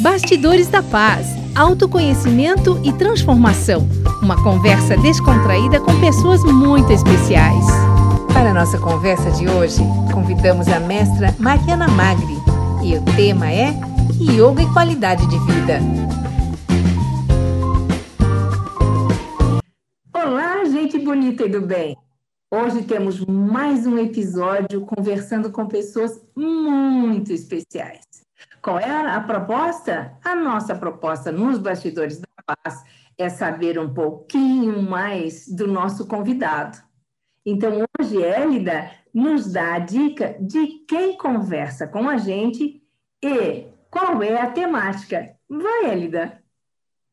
Bastidores da Paz, autoconhecimento e transformação. Uma conversa descontraída com pessoas muito especiais. Para a nossa conversa de hoje, convidamos a mestra Mariana Magri e o tema é Yoga e Qualidade de Vida. Olá, gente bonita e do bem! Hoje temos mais um episódio conversando com pessoas muito especiais. Qual é a proposta? A nossa proposta nos bastidores da paz é saber um pouquinho mais do nosso convidado. Então, hoje, Élida nos dá a dica de quem conversa com a gente e qual é a temática. Vai, Élida!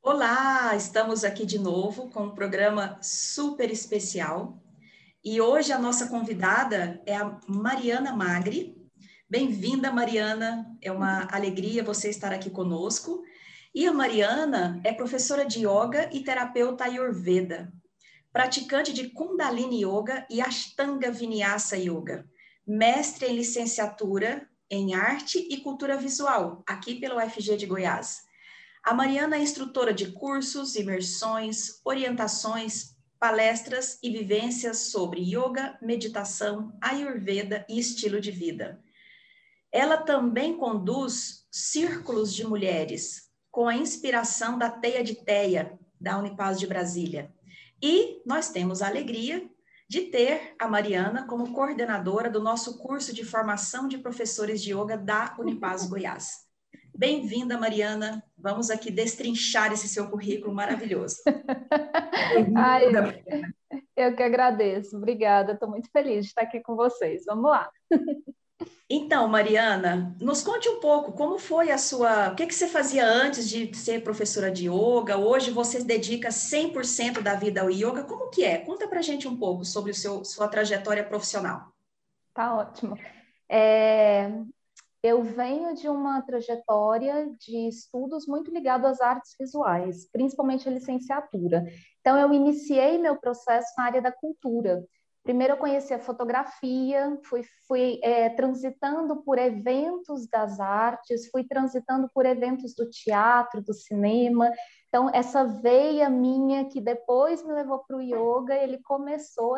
Olá, estamos aqui de novo com um programa super especial. E hoje a nossa convidada é a Mariana Magri, Bem-vinda, Mariana. É uma alegria você estar aqui conosco. E a Mariana é professora de yoga e terapeuta ayurveda, praticante de Kundalini Yoga e Ashtanga Vinyasa Yoga, mestre em licenciatura em arte e cultura visual, aqui pelo UFG de Goiás. A Mariana é instrutora de cursos, imersões, orientações, palestras e vivências sobre yoga, meditação, ayurveda e estilo de vida. Ela também conduz círculos de mulheres, com a inspiração da Teia de Teia, da Unipaz de Brasília. E nós temos a alegria de ter a Mariana como coordenadora do nosso curso de formação de professores de yoga da Unipaz Goiás. Bem-vinda, Mariana. Vamos aqui destrinchar esse seu currículo maravilhoso. Ai, eu que agradeço. Obrigada. Estou muito feliz de estar aqui com vocês. Vamos lá. Então, Mariana, nos conte um pouco como foi a sua. O que, que você fazia antes de ser professora de yoga? Hoje você dedica 100% da vida ao yoga. Como que é? Conta pra gente um pouco sobre o seu, sua trajetória profissional. Tá ótimo. É, eu venho de uma trajetória de estudos muito ligado às artes visuais, principalmente a licenciatura. Então, eu iniciei meu processo na área da cultura. Primeiro eu conheci a fotografia, fui, fui é, transitando por eventos das artes, fui transitando por eventos do teatro, do cinema. Então, essa veia minha que depois me levou para o yoga, ele começou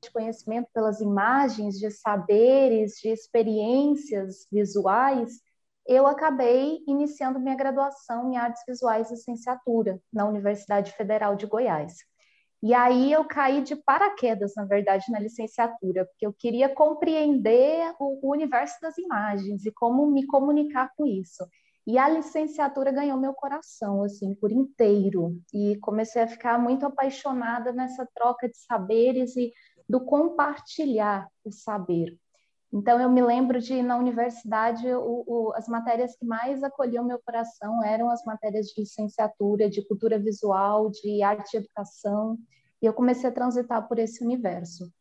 de conhecimento pelas imagens, de saberes, de experiências visuais, eu acabei iniciando minha graduação em artes visuais licenciatura na Universidade Federal de Goiás. E aí eu caí de paraquedas, na verdade, na licenciatura, porque eu queria compreender o, universo das imagens e como me comunicar com isso. E a licenciatura ganhou meu coração, assim, por inteiro. E comecei a ficar muito apaixonada nessa troca de saberes e do compartilhar o saber. Então, eu me lembro de, na universidade, o, o, as matérias que mais acolhiam meu coração eram as matérias de licenciatura, de cultura visual, de arte e educação, e eu comecei a transitar por esse universo.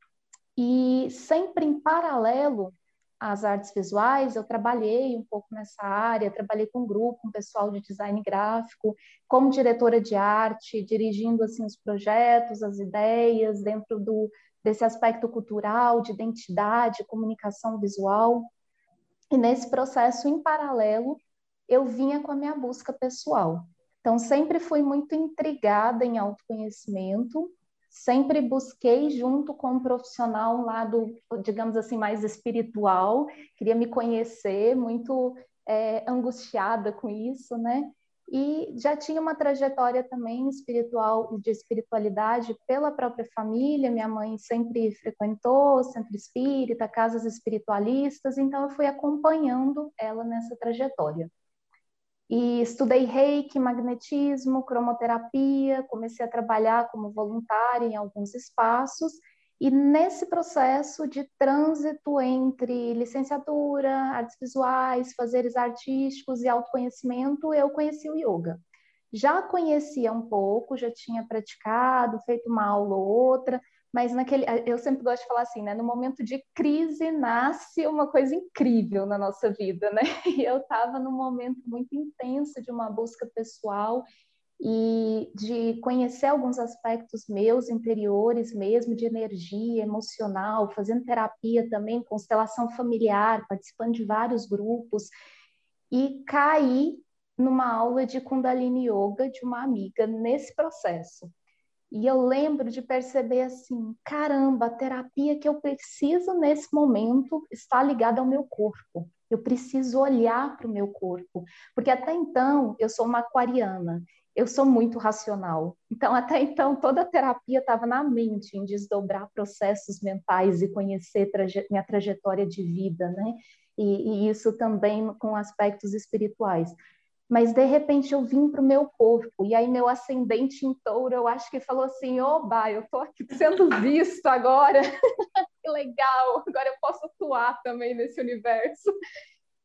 E sempre em paralelo às artes visuais, eu trabalhei um pouco nessa área, trabalhei com um grupo, um pessoal de design gráfico, como diretora de arte, dirigindo assim os projetos, as ideias dentro do desse aspecto cultural, de identidade, comunicação visual. E nesse processo, em paralelo, eu vinha com a minha busca pessoal. Então, sempre fui muito intrigada em autoconhecimento, sempre busquei, junto com um profissional, um lado, digamos assim, mais espiritual, queria me conhecer, muito é, angustiada com isso, né? E já tinha uma trajetória também espiritual de espiritualidade pela própria família. Minha mãe sempre frequentou centro espírita, casas espiritualistas, então eu fui acompanhando ela nessa trajetória. E estudei reiki, magnetismo, cromoterapia, comecei a trabalhar como voluntária em alguns espaços e nesse processo de trânsito entre licenciatura, artes visuais, fazeres artísticos e autoconhecimento, eu conheci o yoga. Já conhecia um pouco, já tinha praticado, feito uma aula ou outra, mas naquele, eu sempre gosto de falar assim, né? No momento de crise nasce uma coisa incrível na nossa vida, né? E eu estava num momento muito intenso de uma busca pessoal e de conhecer alguns aspectos meus interiores mesmo, de energia emocional, fazendo terapia também, constelação familiar, participando de vários grupos, e caí numa aula de Kundalini Yoga de uma amiga nesse processo. E eu lembro de perceber assim: caramba, a terapia que eu preciso nesse momento está ligada ao meu corpo. Eu preciso olhar para o meu corpo, porque até então eu sou uma aquariana, eu sou muito racional. Então, até então, toda a terapia estava na mente, em desdobrar processos mentais e conhecer traje minha trajetória de vida, né? E, e isso também com aspectos espirituais mas de repente eu vim para o meu corpo, e aí meu ascendente em touro, eu acho que falou assim, oba, eu estou aqui sendo visto agora, que legal, agora eu posso atuar também nesse universo.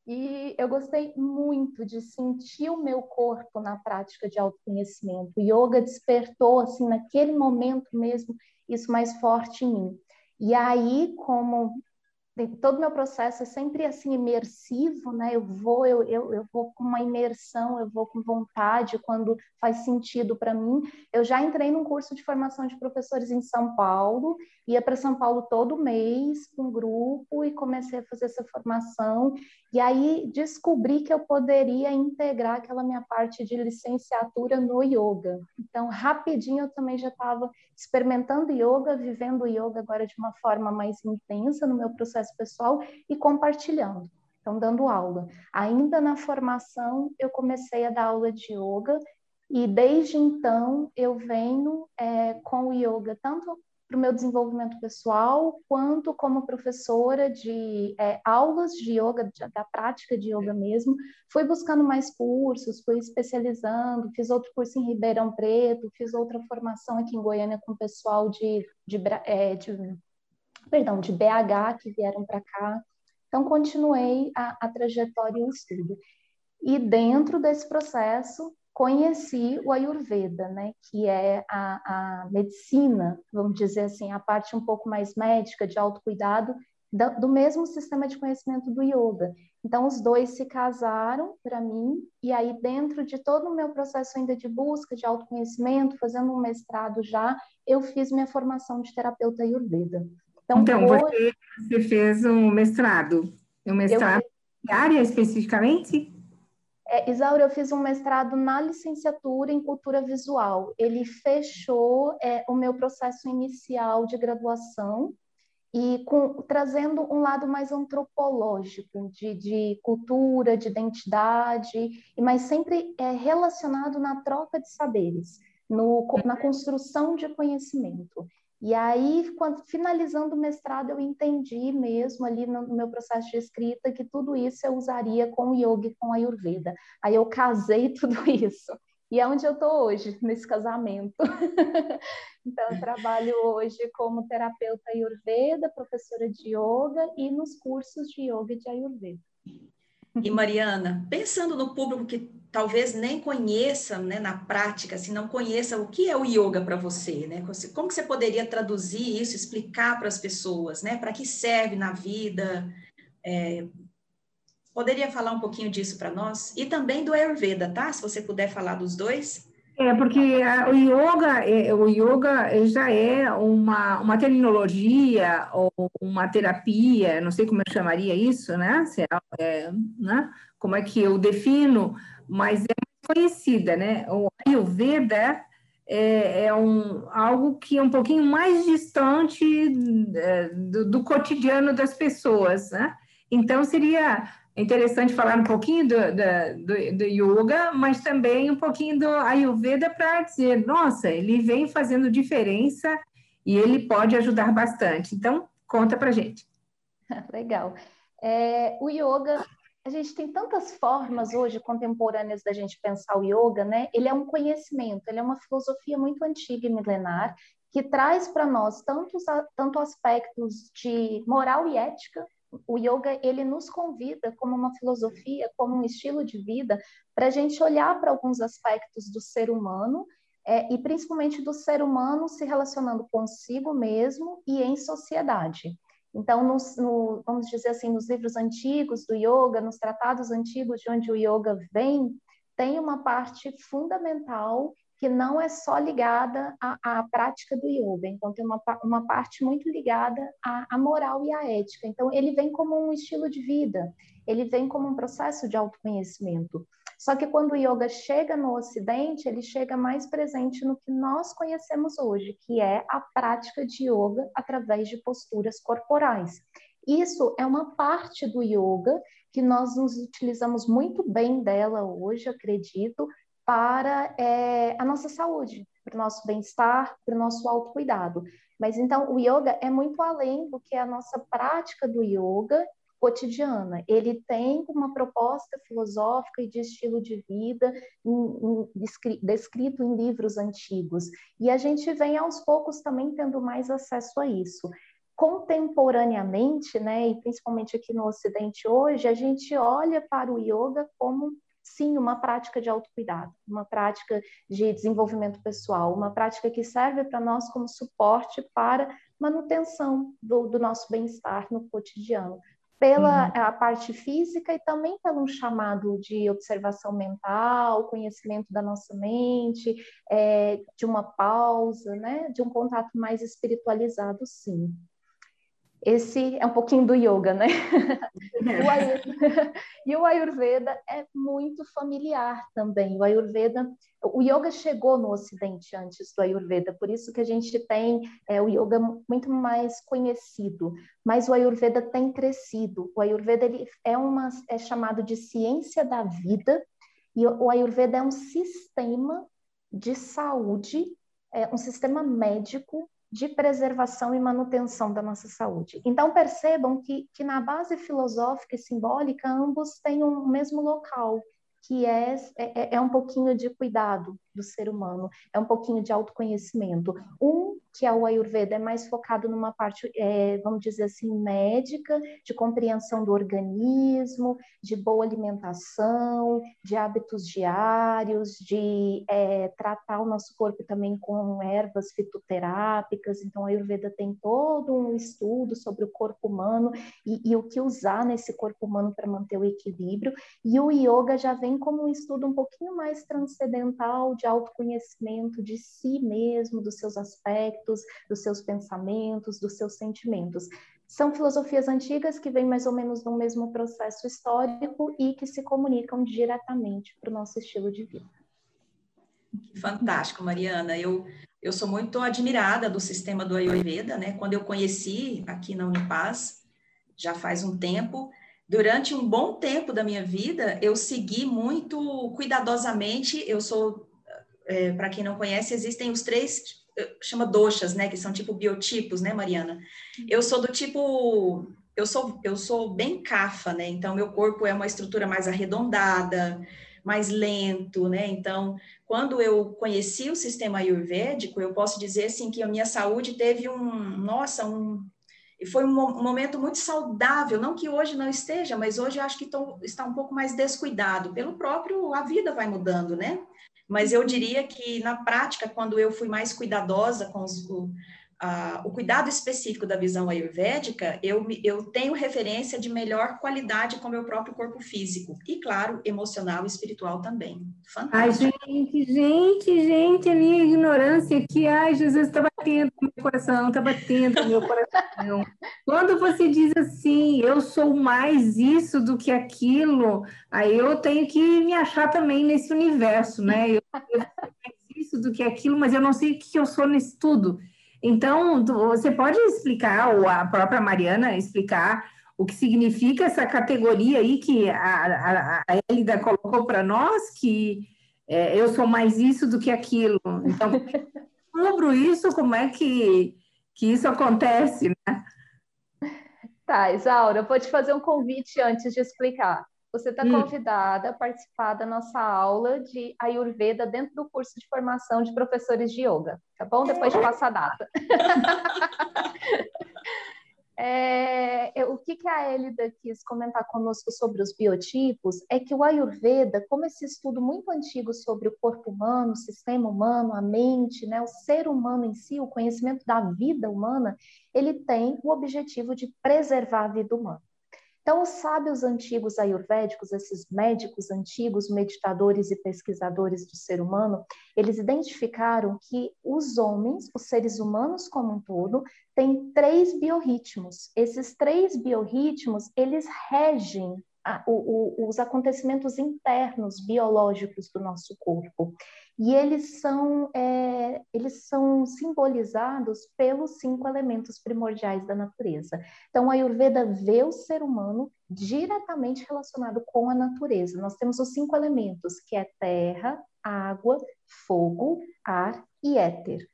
E eu gostei muito de sentir o meu corpo na prática de autoconhecimento. O yoga despertou, assim, naquele momento mesmo, isso mais forte em mim. E aí, como todo o meu processo é sempre assim imersivo, né? Eu vou, eu, eu, eu vou com uma imersão, eu vou com vontade quando faz sentido para mim. Eu já entrei num curso de formação de professores em São Paulo, ia para São Paulo todo mês com um grupo e comecei a fazer essa formação. E aí descobri que eu poderia integrar aquela minha parte de licenciatura no yoga. Então, rapidinho eu também já estava experimentando yoga, vivendo yoga agora de uma forma mais intensa no meu processo pessoal e compartilhando. Então, dando aula. Ainda na formação, eu comecei a dar aula de yoga e desde então eu venho é, com o yoga tanto para o meu desenvolvimento pessoal, quanto como professora de é, aulas de yoga, de, da prática de yoga mesmo. Fui buscando mais cursos, fui especializando, fiz outro curso em Ribeirão Preto, fiz outra formação aqui em Goiânia com o pessoal de, de, é, de perdão, de BH que vieram para cá. Então, continuei a, a trajetória e o estudo. E dentro desse processo, conheci o Ayurveda, né, que é a, a, medicina, vamos dizer assim, a parte um pouco mais médica, de autocuidado, do, do mesmo sistema de conhecimento do yoga. Então, os dois se casaram para mim, e aí, dentro de todo o meu processo ainda de busca de autoconhecimento, fazendo um mestrado já, eu fiz minha formação de terapeuta Ayurveda. Então, então hoje, você, você, fez um mestrado, um mestrado em área especificamente? É, Isaura, eu fiz um mestrado na licenciatura em cultura visual. Ele fechou é, o meu processo inicial de graduação e com, trazendo um lado mais antropológico de, de, cultura, de identidade, mas sempre é, relacionado na troca de saberes, no, na construção de conhecimento. E aí, quando, finalizando o mestrado, eu entendi mesmo ali no, no, meu processo de escrita que tudo isso eu usaria com o yoga e com a Ayurveda. Aí eu casei tudo isso. E é onde eu estou hoje, nesse casamento. então, eu trabalho hoje como terapeuta Ayurveda, professora de yoga e nos cursos de yoga e de Ayurveda. E Mariana, pensando no público que talvez nem conheça, né, na prática, assim, não conheça o que é o yoga para você, né? Como que você poderia traduzir isso, explicar para as pessoas, né? Para que serve na vida? É, poderia falar um pouquinho disso para nós? E também do Ayurveda, tá? Se você puder falar dos dois. É, porque a, o yoga, é, o yoga já é uma, uma terminologia ou uma terapia, não sei como eu chamaria isso, né? Se é, é, né? Como é que eu defino, mas é conhecida, né? O Ayurveda é, é um, algo que é um pouquinho mais distante é, do, do cotidiano das pessoas, né? Então, seria interessante falar um pouquinho do, do, do, yoga, mas também um pouquinho do Ayurveda para dizer, nossa, ele vem fazendo diferença e ele pode ajudar bastante. Então, conta para gente. Legal. É, o yoga, a gente tem tantas formas hoje contemporâneas da gente pensar o yoga, né? Ele é um conhecimento, ele é uma filosofia muito antiga e milenar que traz para nós tantos, tanto aspectos de moral e ética, o yoga ele nos convida como uma filosofia, como um estilo de vida, para a gente olhar para alguns aspectos do ser humano é, e principalmente do ser humano se relacionando consigo mesmo e em sociedade. Então, nos, no, vamos dizer assim, nos livros antigos do yoga, nos tratados antigos de onde o yoga vem, tem uma parte fundamental que não é só ligada à, à prática do yoga, então tem uma, uma parte muito ligada à, à moral e à ética. Então, ele vem como um estilo de vida, ele vem como um processo de autoconhecimento. Só que quando o yoga chega no Ocidente, ele chega mais presente no que nós conhecemos hoje, que é a prática de yoga através de posturas corporais. Isso é uma parte do yoga que nós nos utilizamos muito bem dela hoje, acredito, para é, a nossa saúde, para o nosso bem-estar, para o nosso autocuidado. Mas então o yoga é muito além do que a nossa prática do yoga cotidiana. Ele tem uma proposta filosófica e de estilo de vida em, em, descrito em livros antigos. E a gente vem aos poucos também tendo mais acesso a isso. Contemporaneamente, né, e principalmente aqui no Ocidente hoje, a gente olha para o yoga como sim, uma prática de autocuidado, uma prática de desenvolvimento pessoal, uma prática que serve para nós como suporte para manutenção do, do nosso bem-estar no cotidiano pela uhum. a parte física e também pelo um chamado de observação mental, conhecimento da nossa mente, é, de uma pausa, né, de um contato mais espiritualizado, sim. Esse é um pouquinho do yoga, né? o Ayurveda, e o Ayurveda é muito familiar também. O Ayurveda, o yoga chegou no Ocidente antes do Ayurveda, por isso que a gente tem é, o yoga muito mais conhecido. Mas o Ayurveda tem crescido. O Ayurveda ele é uma é chamado de ciência da vida e o Ayurveda é um sistema de saúde, é um sistema médico de preservação e manutenção da nossa saúde. Então, percebam que, que na base filosófica e simbólica, ambos têm um mesmo local, que é, é, é um pouquinho de cuidado do ser humano, é um pouquinho de autoconhecimento. Um que é o Ayurveda, é mais focado numa parte, é, vamos dizer assim, médica, de compreensão do organismo, de boa alimentação, de hábitos diários, de é, tratar o nosso corpo também com ervas fitoterápicas. Então, a Ayurveda tem todo um estudo sobre o corpo humano e, e o que usar nesse corpo humano para manter o equilíbrio. E o Yoga já vem como um estudo um pouquinho mais transcendental, de autoconhecimento de si mesmo, dos seus aspectos aspectos, dos seus pensamentos, dos seus sentimentos. São filosofias antigas que vêm mais ou menos no mesmo processo histórico e que se comunicam diretamente para o nosso estilo de vida. Fantástico, Mariana. Eu, eu sou muito admirada do sistema do Ayurveda, né? Quando eu conheci aqui na Unipaz, já faz um tempo, durante um bom tempo da minha vida, eu segui muito cuidadosamente. Eu sou, é, para quem não conhece, existem os três chama doxas, né, que são tipo biotipos, né, Mariana? Eu sou do tipo eu sou eu sou bem cafa, né? Então meu corpo é uma estrutura mais arredondada, mais lento, né? Então, quando eu conheci o sistema ayurvédico, eu posso dizer assim que a minha saúde teve um, nossa, um e foi um, momento muito saudável, não que hoje não esteja, mas hoje eu acho que tô, está um pouco mais descuidado, pelo próprio, a vida vai mudando, né? Mas eu diria que, na prática, quando eu fui mais cuidadosa com os, o, cuidado específico da visão ayurvédica, eu, eu tenho referência de melhor qualidade com o meu próprio corpo físico. E, claro, emocional e espiritual também. Fantástico. Ai, gente, gente, gente, a minha ignorância aqui, ai, Jesus, está batendo no meu coração, está batendo no meu coração. Quando você diz assim, eu sou mais isso do que aquilo, aí eu tenho que me achar também nesse universo, né? Eu, eu sou mais isso do que aquilo, mas eu não sei o que eu sou nisso tudo. Então, você pode explicar, ou a própria Mariana explicar, o que significa essa categoria aí que a, a, a Elida colocou para nós, que é, eu sou mais isso do que aquilo. Então, descubro isso, como é que, que isso acontece, né? Tá, Isaura, eu vou te fazer um convite antes de explicar. Você está hum. convidada a participar da nossa aula de Ayurveda dentro do curso de formação de professores de yoga, tá bom? Depois de passar a data. É, o que, que a Elida quis comentar conosco sobre os biotipos é que o Ayurveda, como esse estudo muito antigo sobre o corpo humano, o sistema humano, a mente, né, o ser humano em si, o conhecimento da vida humana, ele tem o objetivo de preservar a vida humana. Então, os sábios antigos ayurvédicos, esses médicos antigos, meditadores e pesquisadores do ser humano, eles identificaram que os homens, os seres humanos como um todo, têm três biorritmos. Esses três biorritmos, eles regem a, o, o, os acontecimentos internos biológicos do nosso corpo. E eles são, é, eles são simbolizados pelos cinco elementos primordiais da natureza. Então, a Ayurveda vê o ser humano diretamente relacionado com a natureza. Nós temos os cinco elementos, que é terra, água, fogo, ar e éter.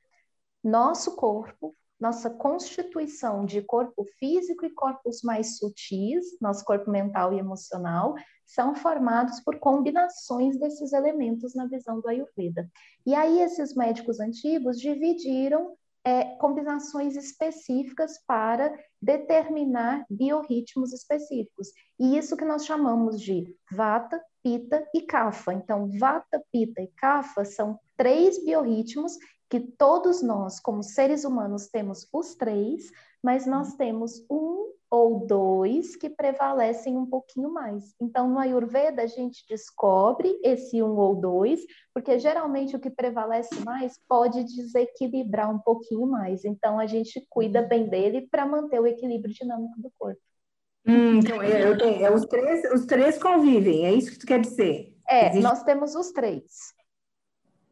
Nosso corpo nossa constituição de corpo físico e corpos mais sutis, nosso corpo mental e emocional, são formados por combinações desses elementos na visão do Ayurveda. E aí esses médicos antigos dividiram é, combinações específicas para determinar biorritmos específicos. E isso que nós chamamos de Vata, Pita e Kapha. Então, Vata, Pita e Kapha são três biorritmos que todos nós, como seres humanos, temos os três, mas nós temos um ou dois que prevalecem um pouquinho mais. Então, no Ayurveda, a gente descobre esse um ou dois, porque geralmente o que prevalece mais pode desequilibrar um pouquinho mais. Então, a gente cuida bem dele para manter o equilíbrio dinâmico do corpo. Hum, então, é, é, os, três, os três convivem, é isso que tu quer dizer? É, Existe... nós temos os três.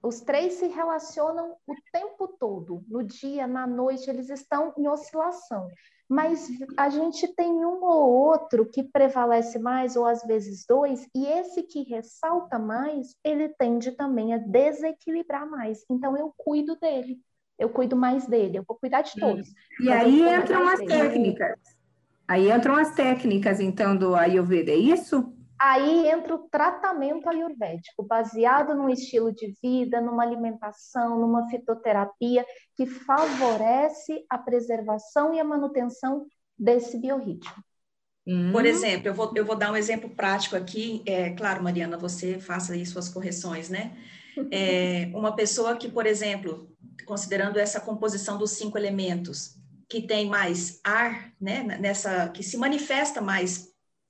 Os três se relacionam o tempo todo, no dia, na noite, eles estão em oscilação. Mas a gente tem um ou outro que prevalece mais, ou às vezes dois, e esse que ressalta mais, ele tende também a desequilibrar mais. Então eu cuido dele, eu cuido mais dele, eu vou cuidar de todos. E aí entram as dele. técnicas. Aí entram as técnicas, então, do Ayurveda, é isso? Aí entra o tratamento ayurvédico, baseado num estilo de vida, numa alimentação, numa fitoterapia que favorece a preservação e a manutenção desse biorritmo. Hum. Por exemplo, eu vou, eu vou dar um exemplo prático aqui. É, claro, Mariana, você faça aí suas correções, né? É, uma pessoa que, por exemplo, considerando essa composição dos cinco elementos, que tem mais ar, né, nessa, que se manifesta mais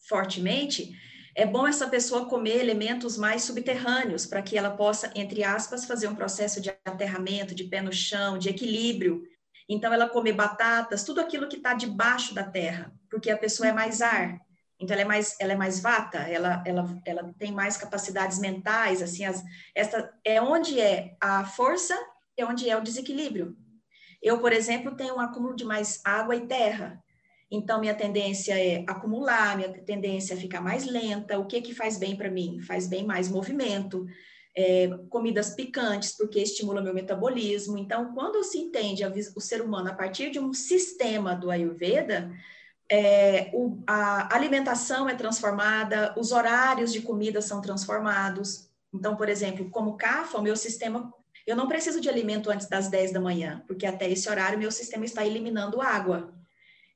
fortemente, é bom essa pessoa comer elementos mais subterrâneos para que ela possa, entre aspas, fazer um processo de aterramento, de pé no chão, de equilíbrio. Então, ela comer batatas, tudo aquilo que está debaixo da terra, porque a pessoa é mais ar. Então, ela é mais, ela é mais vata, ela, ela, ela tem mais capacidades mentais, assim, as, essa, é onde é a força e é onde é o desequilíbrio. Eu, por exemplo, tenho um acúmulo de mais água e terra. Então, minha tendência é acumular, minha tendência é ficar mais lenta. O que que faz bem para mim? Faz bem mais movimento, é, comidas picantes, porque estimula meu metabolismo. Então, quando se entende a, o ser humano a partir de um sistema do Ayurveda, é, o, a alimentação é transformada, os horários de comida são transformados. Então, por exemplo, como CAFA, o meu sistema, eu não preciso de alimento antes das 10 da manhã, porque até esse horário meu sistema está eliminando água.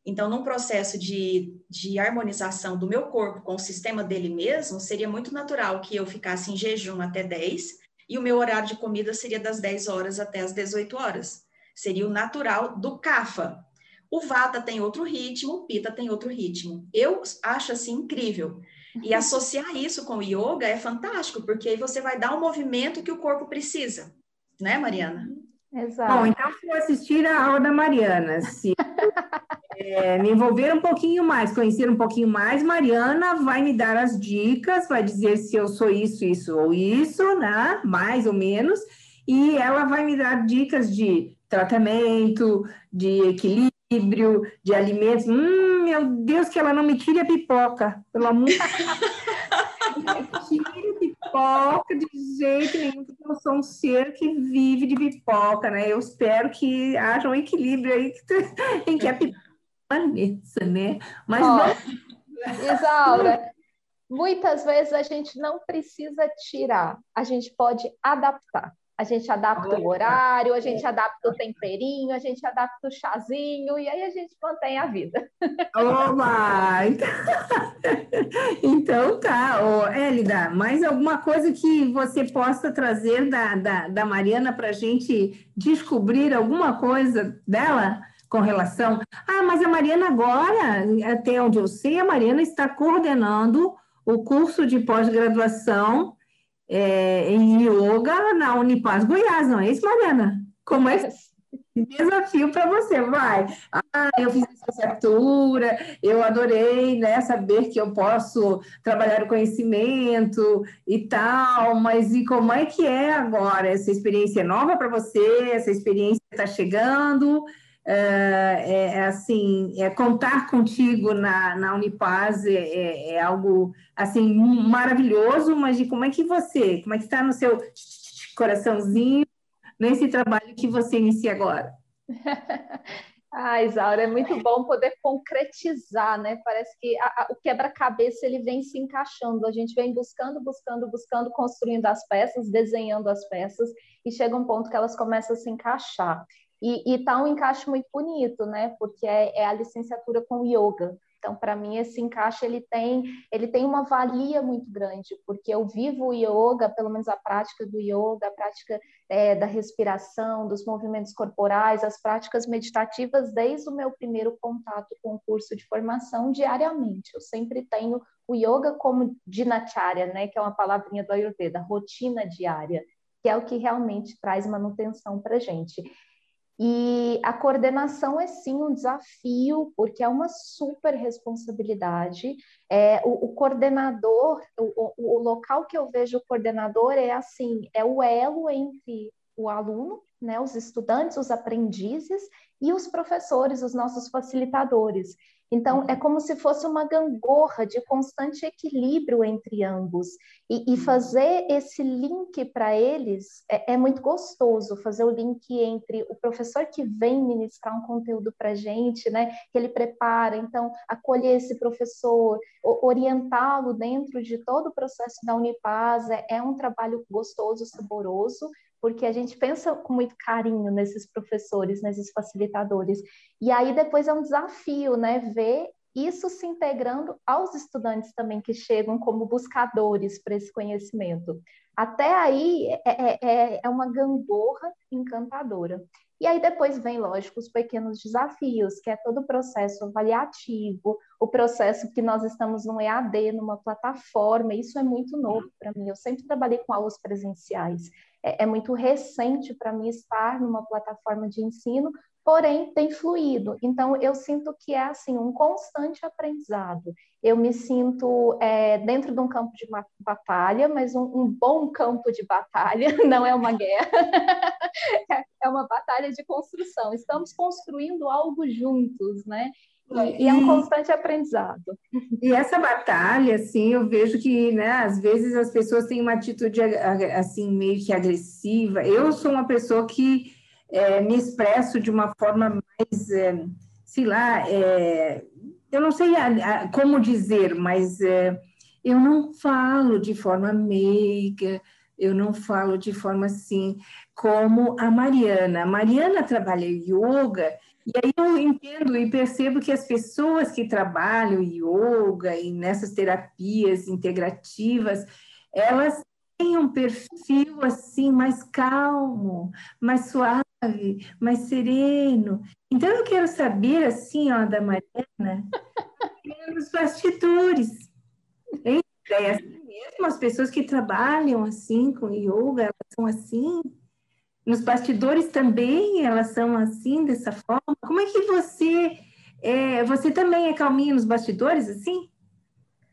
Então, num processo de, de harmonização do meu corpo com o sistema dele mesmo, seria muito natural que eu ficasse em jejum até 10 e o meu horário de comida seria das 10 horas até as 18 horas. Seria o natural do Kapha. O Vata tem outro ritmo, o Pita tem outro ritmo. Eu acho assim incrível. E associar isso com o yoga é fantástico, porque aí você vai dar o movimento que o corpo precisa, né, Mariana? Exato. Bom, então vou assistir a aula da Mariana. Se é, me envolver um pouquinho mais, conhecer um pouquinho mais, Mariana vai me dar as dicas, vai dizer se eu sou isso, isso ou isso, né? Mais ou menos, e ela vai me dar dicas de tratamento, de equilíbrio, de alimentos. Hum, meu Deus, que ela não me tire a pipoca, pelo amor de Deus. pipoca de jeito nenhum, porque eu sou um ser que vive de pipoca, né? Eu espero que haja um equilíbrio aí em que a pipoca permaneça, né? Mas oh, Isaura, muitas vezes a gente não precisa tirar, a gente pode adaptar. A gente adapta o horário, a gente adapta o temperinho, a gente adapta o chazinho e aí a gente mantém a vida. Oba! Então tá. Ô, Élida, mais alguma coisa que você possa trazer da, da, da Mariana para a gente descobrir alguma coisa dela? com relação. Ah, mas a Mariana agora, até onde eu sei, a Mariana está coordenando o curso de pós-graduação é, em yoga na Unipaz Goiás, não é isso, Mariana? Como é desafio para você, vai. Ah, eu fiz licenciatura, eu adorei, né, saber que eu posso trabalhar o conhecimento e tal, mas e como é que é agora? Essa experiência é nova para você? Essa experiência está chegando? É, é, é, assim, é, contar contigo na, na Unipaz é, é, é, algo assim maravilhoso, mas de como é que você, como é que está no seu coraçãozinho nesse trabalho que você inicia agora? Ah, Isaura, é muito bom poder concretizar, né? Parece que a, a, o quebra-cabeça ele vem se encaixando, a gente vem buscando, buscando, buscando, construindo as peças, desenhando as peças, e chega um ponto que elas começam a se encaixar. E, e tá um encaixe muito bonito, né? Porque é, é a licenciatura com yoga. Então, para mim, esse encaixe ele tem, ele tem uma valia muito grande, porque eu vivo o yoga, pelo menos a prática do yoga, a prática é, da respiração, dos movimentos corporais, as práticas meditativas, desde o meu primeiro contato com o curso de formação diariamente. Eu sempre tenho o yoga como dinacharya, né, que é uma palavrinha do Ayurveda, rotina diária, que é o que realmente traz manutenção para gente. E a coordenação é sim um desafio, porque é uma super responsabilidade. É, o, o coordenador, o, o, local que eu vejo o coordenador é assim, é o elo entre o aluno, né, os estudantes, os aprendizes e os professores, os nossos facilitadores. Então, é como se fosse uma gangorra de constante equilíbrio entre ambos. E, e fazer esse link para eles é, é, muito gostoso fazer o link entre o professor que vem ministrar um conteúdo para a gente, né, que ele prepara, então, acolher esse professor, orientá-lo dentro de todo o processo da Unipaz é, é um trabalho gostoso, saboroso, porque a gente pensa com muito carinho nesses professores, nesses facilitadores. E aí depois é um desafio, né, ver isso se integrando aos estudantes também que chegam como buscadores para esse conhecimento. Até aí é, é, é, é uma gangorra encantadora. E aí depois vem, lógico, os pequenos desafios, que é todo o processo avaliativo, o processo que nós estamos no EAD, numa plataforma, isso é muito novo para mim. Eu sempre trabalhei com aulas presenciais. É, é muito recente para mim estar numa plataforma de ensino, porém tem fluído. Então eu sinto que é assim um constante aprendizado. Eu me sinto é, dentro de um campo de batalha, mas um, um, bom campo de batalha, não é uma guerra, é uma batalha de construção. Estamos construindo algo juntos, né? E, e, é um constante aprendizado. E essa batalha, assim, eu vejo que, né, às vezes as pessoas têm uma atitude, assim, meio que agressiva. Eu sou uma pessoa que é, me expresso de uma forma mais, é, sei lá, é, eu não sei a, a, como dizer, mas é, eu não falo de forma meiga, eu não falo de forma assim como a Mariana. A Mariana trabalha yoga, e aí eu entendo e percebo que as pessoas que trabalham yoga e nessas terapias integrativas, elas têm um perfil assim mais calmo, mais suave mais sereno. Então eu quero saber assim, ó, da Mariana, nos bastidores. Hein? É assim mesmo, as pessoas que trabalham assim com yoga, elas são assim. Nos bastidores também elas são assim, dessa forma. Como é que você é, você também é calminha nos bastidores assim?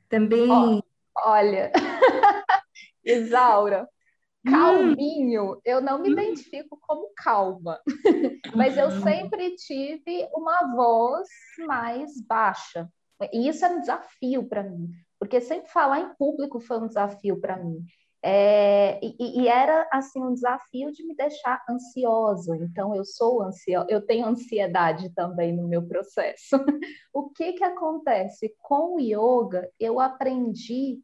Também. Oh, olha, Isaura, Hum. Calminho, eu não me hum. identifico como calma, mas eu uhum. sempre tive uma voz mais baixa. E isso é um desafio para mim, porque sempre falar em público foi um desafio para mim. É, e, e, era assim um desafio de me deixar ansiosa. Então eu sou ansiosa, eu tenho ansiedade também no meu processo. o que que acontece com o yoga? Eu aprendi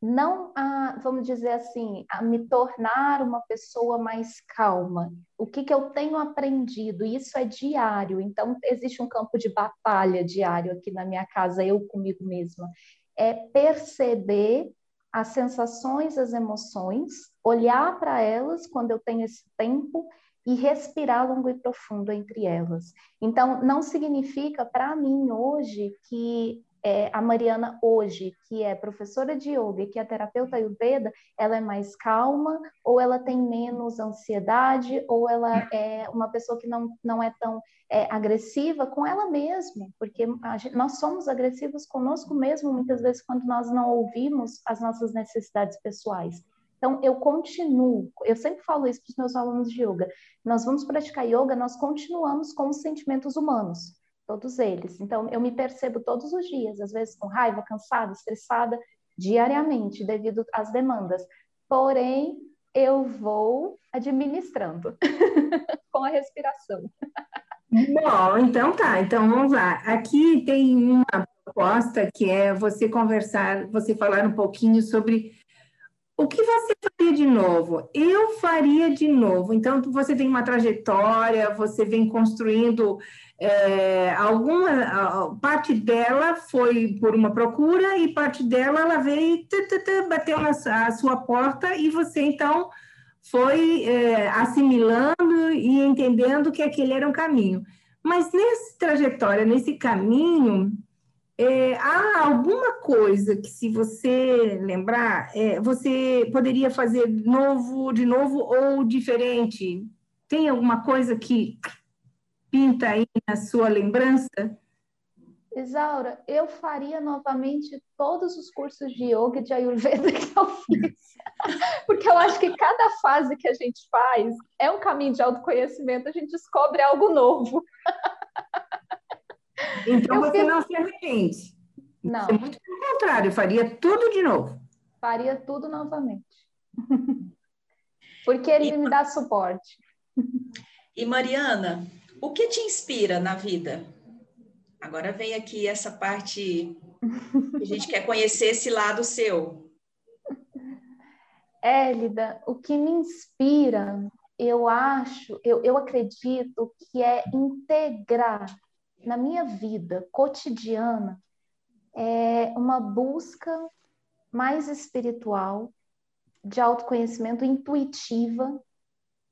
não a, vamos dizer assim, a me tornar uma pessoa mais calma. O que, que eu tenho aprendido? Isso é diário, então existe um campo de batalha diário aqui na minha casa, eu comigo mesma. É perceber as sensações, as emoções, olhar para elas quando eu tenho esse tempo, e respirar longo e profundo entre elas. Então, não significa para mim hoje que é, a Mariana hoje, que é professora de yoga, que é terapeuta ayurveda, ela é mais calma, ou ela tem menos ansiedade, ou ela é uma pessoa que não, não é tão é, agressiva com ela mesma, porque gente, nós somos agressivos conosco mesmo, muitas vezes, quando nós não ouvimos as nossas necessidades pessoais. Então, eu continuo, eu sempre falo isso para os meus alunos de yoga, nós vamos praticar yoga, nós continuamos com os sentimentos humanos todos eles. Então, eu me percebo todos os dias, às vezes com raiva, cansada, estressada, diariamente, devido às demandas. Porém, eu vou administrando com a respiração. Bom, então tá. Então vamos lá. Aqui tem uma proposta que é você conversar, você falar um pouquinho sobre o que você faria de novo? Eu faria de novo. Então, você tem uma trajetória, você vem construindo é, alguma parte dela foi por uma procura e parte dela ela veio bateu na a sua porta e você então foi é, assimilando e entendendo que aquele era um caminho. Mas nessa trajetória, nesse caminho, é, há alguma coisa que, se você lembrar, é, você poderia fazer novo, de novo ou diferente? Tem alguma coisa que pinta aí na sua lembrança? Isaura, eu faria novamente todos os cursos de yoga e de ayurveda que eu fiz. Porque eu acho que cada fase que a gente faz é um caminho de autoconhecimento, a gente descobre algo novo. Então eu você fiz... não se arrepende. Não. É muito pelo contrário, faria tudo de novo. Faria tudo novamente. Porque ele e... me dá suporte. E Mariana, o que te inspira na vida? Agora vem aqui essa parte que a gente quer conhecer esse lado seu. Élida, o que me inspira, eu acho, eu, eu acredito que é integrar na minha vida cotidiana é uma busca mais espiritual, de autoconhecimento intuitiva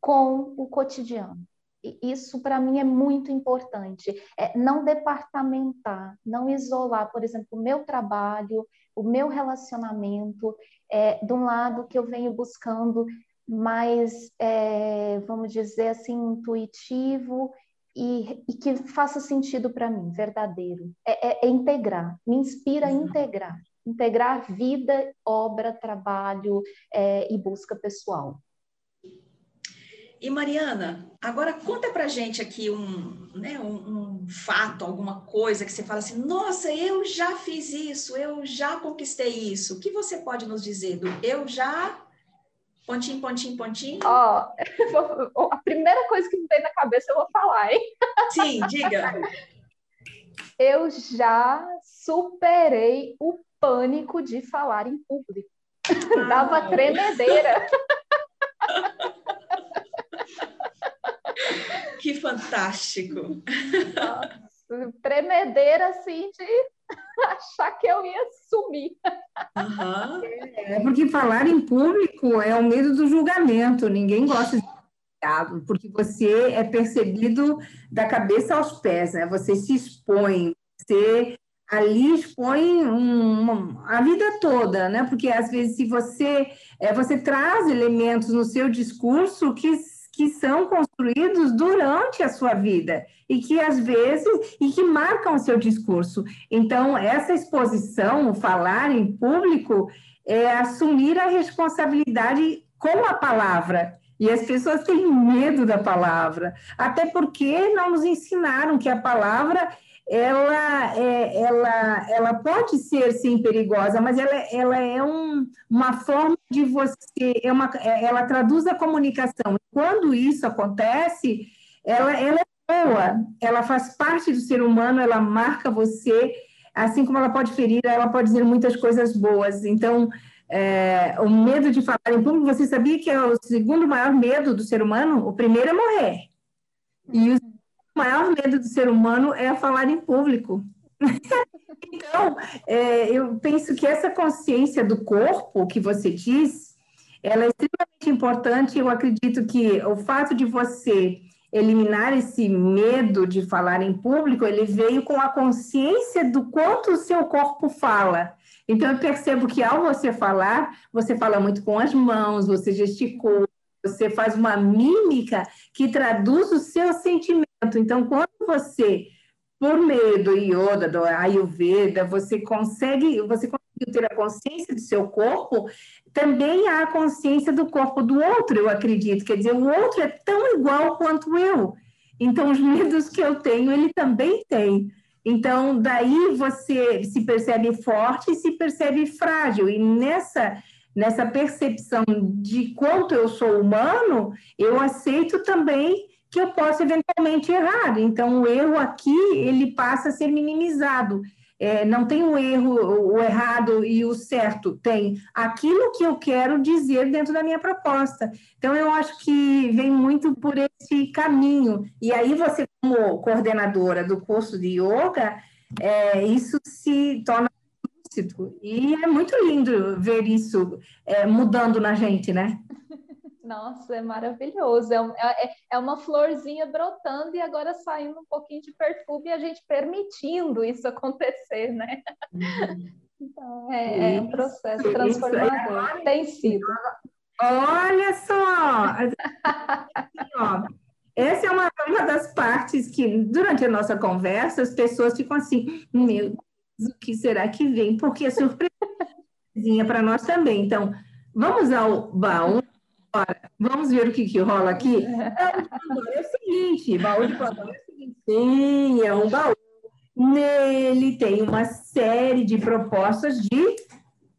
com o cotidiano. E isso para mim é muito importante. É não departamentar, não isolar, por exemplo, o meu trabalho, o meu relacionamento, é, de um lado que eu venho buscando mais, é, vamos dizer assim, intuitivo e, e que faça sentido para mim, verdadeiro. É, é, é, integrar, me inspira a integrar. Integrar vida, obra, trabalho é, e busca pessoal. E Mariana, agora conta pra gente aqui um, né, um, um, fato, alguma coisa que você fala assim, nossa, eu já fiz isso, eu já conquistei isso. O que você pode nos dizer do eu já Pontinho, pontinho, pontinho. Ó, oh, a primeira coisa que me vem na cabeça eu vou falar, hein? Sim, diga. eu já superei o pânico de falar em público. Ah. Dava tremedeira. Que fantástico. Nossa, tremedeira assim de achar que eu ia sumir. Uhum. É porque falar em público é o medo do julgamento, ninguém gosta de porque você é percebido da cabeça aos pés, né? Você se expõe, você ali expõe um, a vida toda, né? Porque às vezes se você é, você traz elementos no seu discurso que que são construídos durante a sua vida e que às vezes e que marcam o seu discurso. Então, essa exposição, o falar em público, é assumir a responsabilidade com a palavra. E as pessoas têm medo da palavra, até porque não nos ensinaram que a palavra ela, é, ela, ela pode ser sim perigosa, mas ela, ela é um, uma forma de você, é uma, é, ela traduz a comunicação. Quando isso acontece, ela, ela é boa, ela faz parte do ser humano, ela marca você, assim como ela pode ferir, ela pode dizer muitas coisas boas. Então, é, o medo de falar em público, você sabia que é o segundo maior medo do ser humano? O primeiro é morrer. E o maior medo do ser humano é falar em público. então, é, eu penso que essa consciência do corpo que você diz, ela é extremamente importante. Eu acredito que o fato de você eliminar esse medo de falar em público, ele veio com a consciência do quanto o seu corpo fala. Então, eu percebo que ao você falar, você fala muito com as mãos, você gesticula, você faz uma mímica que traduz o seu sentimento. Então, quando você, por meio do yoga, do ayurveda, você consegue, você conseguiu ter a consciência do seu corpo, também há a consciência do corpo do outro, eu acredito. Quer dizer, o outro é tão igual quanto eu. Então, os medos que eu tenho, ele também tem. Então, daí você se percebe forte e se percebe frágil. E nessa, nessa percepção de quanto eu sou humano, eu aceito também que eu posso eventualmente errar. Então, o erro aqui, ele passa a ser minimizado. É, não tem o erro, o errado e o certo, tem aquilo que eu quero dizer dentro da minha proposta. Então, eu acho que vem muito por esse caminho. E aí, você, como coordenadora do curso de yoga, é, isso se torna lúcido. E é muito lindo ver isso é, mudando na gente, né? Nossa, é maravilhoso. É, é, é, uma florzinha brotando e agora saindo um pouquinho de perfume e a gente permitindo isso acontecer, né? Uhum. Então, é, é um processo transformador. Isso, Tem sido. Olha só! essa é uma, uma das partes que, durante a nossa conversa, as pessoas ficam assim: meu Deus, o que será que vem? Porque é surpresinha para nós também. Então, vamos ao baú Ora, vamos ver o que, que rola aqui? É, é o seguinte, baú de Pandora é o seguinte, sim, é um baú. Nele tem uma série de propostas de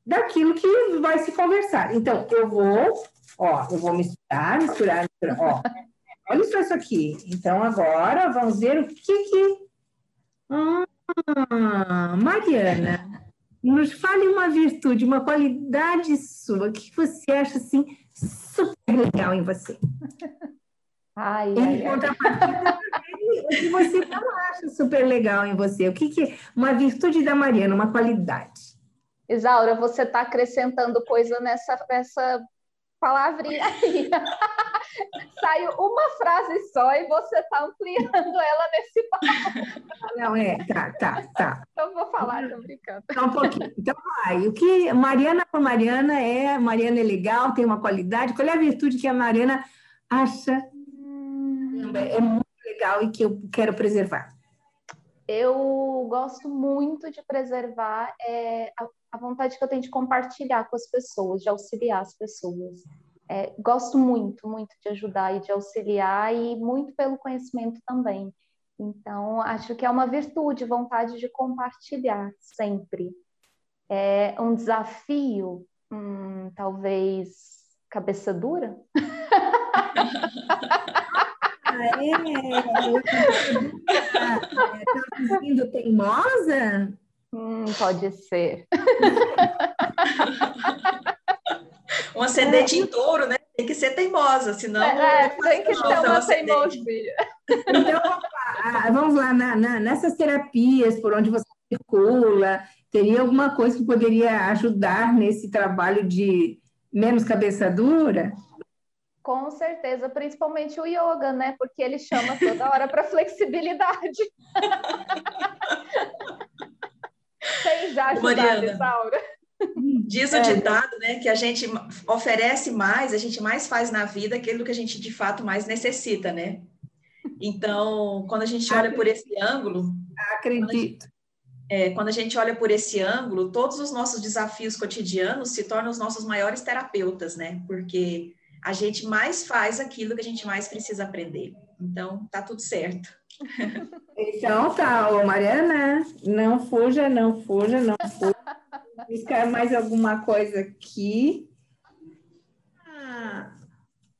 daquilo que vai se conversar. Então, eu vou, ó, eu vou misturar, misturar, misturar, ó. Olha só isso aqui. Então, agora vamos ver o que que... Ah, Mariana, nos fale uma virtude, uma qualidade sua, o que você acha, assim, super legal em você. Ai, em contrapartida, o que você não acha super legal em você? O que, que uma virtude da Mariana, uma qualidade? Isaura, você está acrescentando coisa nessa, nessa palavrinha aí. Saiu uma frase só e você está ampliando ela nesse papo. Não, é, tá, tá, tá. Então vou falar, tô brincando. Então, um pouquinho. Então vai. O que Mariana por Mariana é, Mariana é legal, tem uma qualidade. Qual é a virtude que a Mariana acha hum... é muito legal e que eu quero preservar? Eu gosto muito de preservar é, a, a vontade que eu tenho de compartilhar com as pessoas, de auxiliar as pessoas. É, gosto muito, muito de ajudar e de auxiliar e muito pelo conhecimento também. Então, acho que é uma virtude, vontade de compartilhar sempre. É um desafio, hum, talvez cabeça dura? Ah, é? Está dizendo teimosa? Hum, pode ser. um ascendente em touro, né? Tem que ser teimosa, senão. É, é tem que ter uma teimosia. Então, vamos lá, na, na, nessas terapias por onde você circula, teria alguma coisa que poderia ajudar nesse trabalho de menos cabeça dura? Com certeza, principalmente o yoga, né? Porque ele chama toda hora para flexibilidade. Tem já ajudado, Isaura. Diz o é. ditado, né, que a gente oferece mais, a gente mais faz na vida aquilo que a gente de fato mais necessita, né? Então, quando a gente olha por esse ângulo, acredito. Quando a, gente, é, quando a gente olha por esse ângulo, todos os nossos desafios cotidianos se tornam os nossos maiores terapeutas, né? Porque a gente mais faz aquilo que a gente mais precisa aprender. Então, tá tudo certo. Então tá, ô Mariana, não fuja, não fuja, não fuja. Buscar mais alguma coisa aqui. Ah,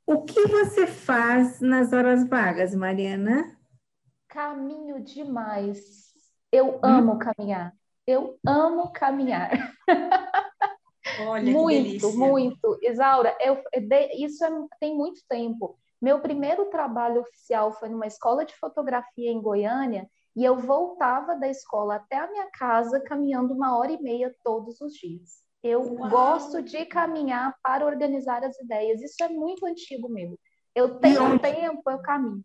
o que você faz nas horas vagas, Mariana? Caminho demais. Eu hum? amo caminhar. Eu amo caminhar. Olha, muito, muito. Isaura, eu, isso é, tem muito tempo. Meu primeiro trabalho oficial foi numa escola de fotografia em Goiânia e eu voltava da escola até a minha casa caminhando uma hora e meia todos os dias. Eu Uau. gosto de caminhar para organizar as ideias. Isso é muito antigo meu. Eu tenho tempo, eu caminho.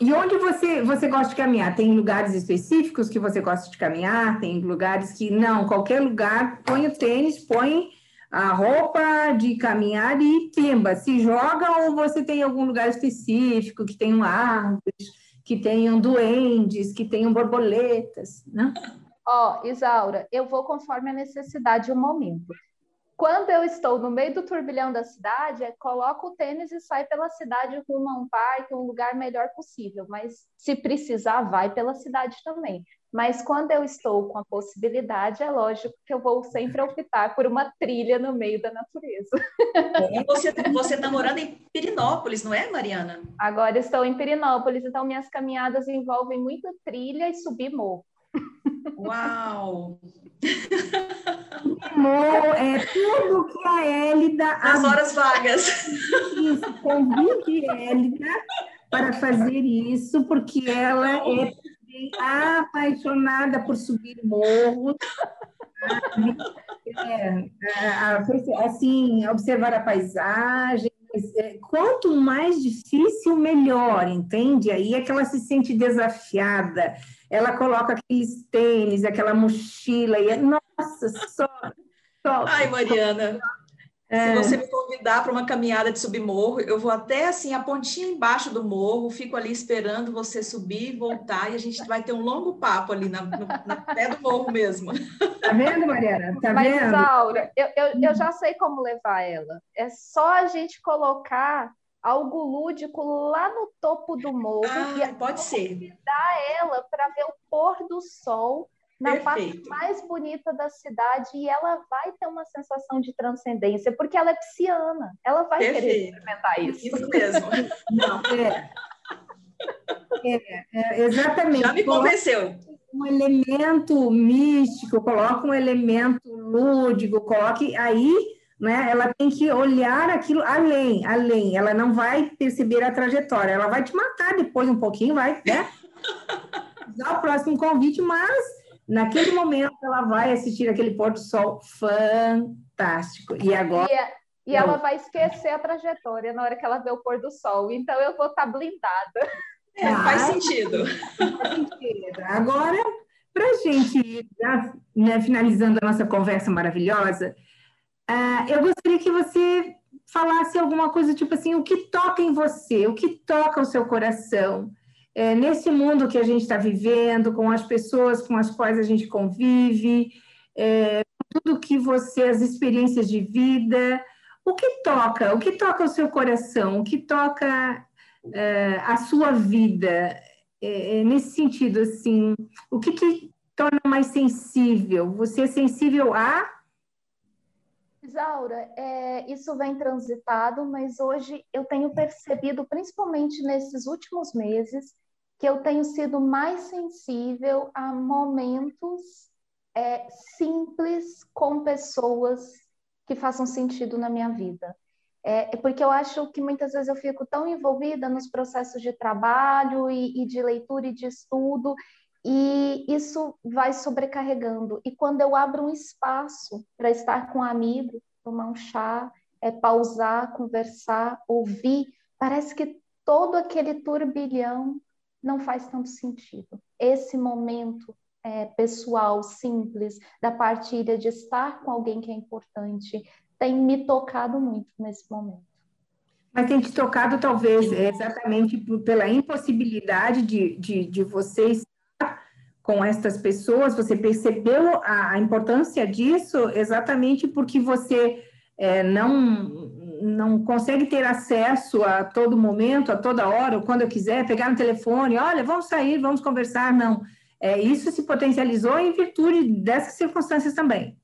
E onde você, você gosta de caminhar? Tem lugares específicos que você gosta de caminhar? Tem lugares que não, qualquer lugar, põe o tênis, põe a roupa de caminhar e pimba, se joga ou você tem algum lugar específico que tenham árvores, que tenham duendes, que tenham borboletas, né? Ó, oh, Isaura, eu vou conforme a necessidade e o momento. Quando eu estou no meio do turbilhão da cidade, é, coloco o tênis e sai pela cidade rumo a um parque, um lugar melhor possível. Mas se precisar, vai pela cidade também. Mas quando eu estou com a possibilidade, é lógico que eu vou sempre optar por uma trilha no meio da natureza. Você está morando em Pirinópolis, não é, Mariana? Agora estou em Pirinópolis, então minhas caminhadas envolvem muita trilha e subir morro. Uau! é tudo que a Hélida... Nas horas vagas. Isso, convide Hélida para fazer isso, porque ela é apaixonada por subir morros, é, é, assim, observar a paisagem, é, quanto mais difícil, melhor, entende? Aí é que ela se sente desafiada, ela coloca aqueles tênis, aquela mochila, e é, nossa, só, Ai, Mariana. Se você me convidar para uma caminhada de submorro, eu vou até assim a pontinha embaixo do morro, fico ali esperando você subir, voltar e a gente vai ter um longo papo ali na, no, na pé do morro mesmo. Tá vendo, Mariana? Tá Mas, vendo? Laura, eu, eu, eu já sei como levar ela. É só a gente colocar algo lúdico lá no topo do morro ah, e pode ser. convidar ela para ver o pôr do sol na Perfeito. parte mais bonita da cidade e ela vai ter uma sensação de transcendência, porque ela é pisciana, ela vai Perfeito. querer experimentar isso. Isso mesmo. Não, é. É, é, exatamente. Já me convenceu. Um elemento místico, coloca um elemento lúdico, coloque aí, né? Ela tem que olhar aquilo além, além. Ela não vai perceber a trajetória, ela vai te matar depois um pouquinho, vai, né? Dá o próximo convite, mas Naquele momento, ela vai assistir aquele pôr do sol fantástico. E agora. E, e ela vai esquecer a trajetória na hora que ela vê o pôr do sol. Então, eu vou estar blindada. É, faz sentido. Faz sentido. Agora, para a gente ir né, finalizando a nossa conversa maravilhosa, uh, eu gostaria que você falasse alguma coisa tipo assim: o que toca em você, o que toca o seu coração é, nesse mundo que a gente está vivendo, com as pessoas com as quais a gente convive, é, tudo que você, as experiências de vida, o que toca, o que toca o seu coração, o que toca é, a sua vida, é, é, nesse sentido, assim, o que te torna mais sensível? Você é sensível a? Isaura, é, isso vem transitado, mas hoje eu tenho percebido, principalmente nesses últimos meses, que eu tenho sido mais sensível a momentos é, simples com pessoas que façam sentido na minha vida. É, é, porque eu acho que muitas vezes eu fico tão envolvida nos processos de trabalho e, e de leitura e de estudo, e isso vai sobrecarregando. E quando eu abro um espaço para estar com um amigo, tomar um chá, é, pausar, conversar, ouvir, parece que todo aquele turbilhão não faz tanto sentido. Esse momento é, pessoal, simples, da partilha, de estar com alguém que é importante, tem me tocado muito nesse momento. Mas tem te tocado, talvez, exatamente pela impossibilidade de, de, de você estar com estas pessoas, você percebeu a, a importância disso exatamente porque você é, não não consegue ter acesso a todo momento, a toda hora, ou quando eu quiser, pegar no telefone, olha, vamos sair, vamos conversar, não. É, isso se potencializou em virtude dessas circunstâncias também.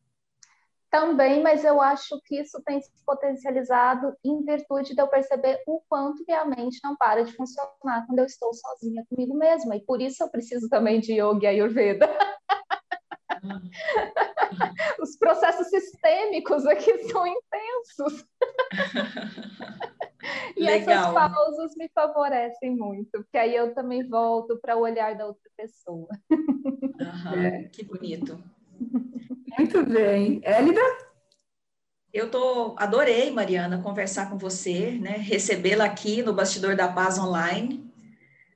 Também, mas eu acho que isso tem se potencializado em virtude de eu perceber o quanto minha mente não para de funcionar quando eu estou sozinha comigo mesma. E por isso eu preciso também de yoga e ayurveda. Os processos sistêmicos aqui são intensos. e Legal. essas pausas me favorecem muito, porque aí eu também volto para o olhar da outra pessoa. Uhum, é. Que bonito. Muito bem. Élida? Eu tô, adorei, Mariana, conversar com você, né? Recebê-la aqui no Bastidor da Paz Online.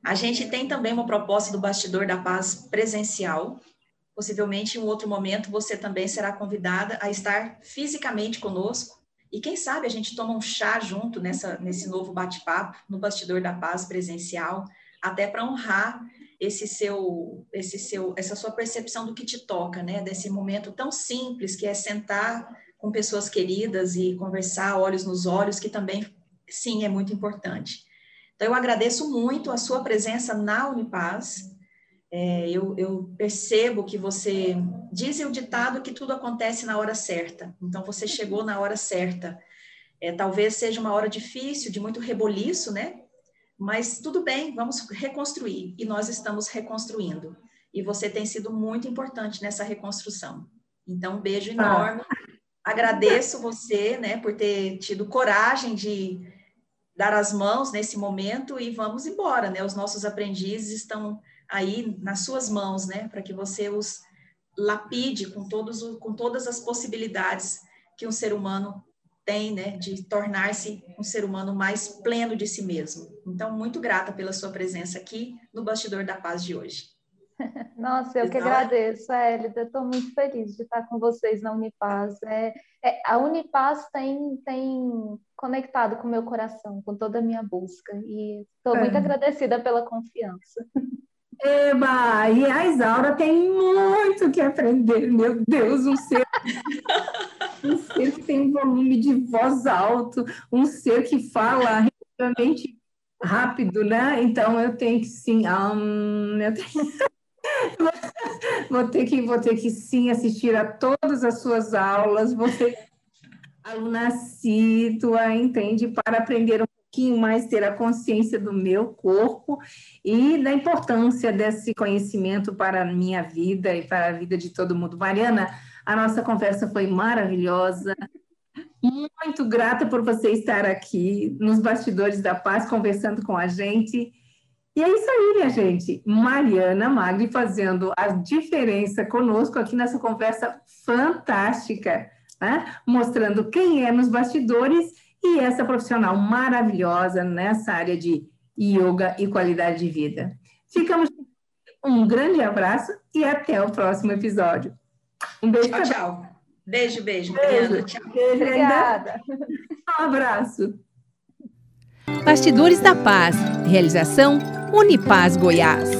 A gente tem também uma proposta do Bastidor da Paz presencial. Possivelmente, em um outro momento, você também será convidada a estar fisicamente conosco. E quem sabe a gente toma um chá junto nessa, nesse novo bate-papo no Bastidor da Paz presencial, até para honrar esse seu, esse seu, essa sua percepção do que te toca, né? Desse momento tão simples que é sentar com pessoas queridas e conversar olhos nos olhos, que também, sim, é muito importante. Então, eu agradeço muito a sua presença na Unipaz. É, eu, eu, percebo que você diz o ditado que tudo acontece na hora certa. Então, você chegou na hora certa. É, talvez seja uma hora difícil, de muito reboliço, né? Mas tudo bem, vamos reconstruir. E nós estamos reconstruindo. E você tem sido muito importante nessa reconstrução. Então, um beijo ah. enorme. Ah. Agradeço você, né, por ter tido coragem de dar as mãos nesse momento e vamos embora, né? Os nossos aprendizes estão aí nas suas mãos, né, para que você os lapide com todos com todas as possibilidades que um ser humano tem, né, de tornar-se um ser humano mais pleno de si mesmo. Então, muito grata pela sua presença aqui no Bastidor da Paz de hoje. Nossa, eu que agradeço, Hélida. Estou muito feliz de estar com vocês na Unipaz. É, é, a Unipaz tem, tem conectado com o meu coração, com toda a minha busca. E estou é. muito agradecida pela confiança. Eba! E a Isaura tem muito que aprender, meu Deus, um ser, um ser que tem um volume de voz alto, um ser que fala relativamente rápido, né? Então eu tenho que sim, um, eu tenho... vou ter que vou ter que sim assistir a todas as suas aulas, você aluna assídua, entende, para aprender um pouquinho mais, ter a consciência do meu corpo e da importância desse conhecimento para a minha vida e para a vida de todo mundo. Mariana, a nossa conversa foi maravilhosa. Muito grata por você estar aqui nos bastidores da paz conversando com a gente. E é isso aí, minha gente. Mariana Magri fazendo a diferença conosco aqui nessa conversa fantástica, né? mostrando quem é nos bastidores e essa profissional maravilhosa nessa área de yoga e qualidade de vida. Ficamos um grande abraço e até o próximo episódio. Um beijo. Tchau, tchau. Beijo, beijo. Beijo. Tchau. Beijo, Obrigada. Um abraço. Bastidores da Paz. Realização Unipaz Goiás.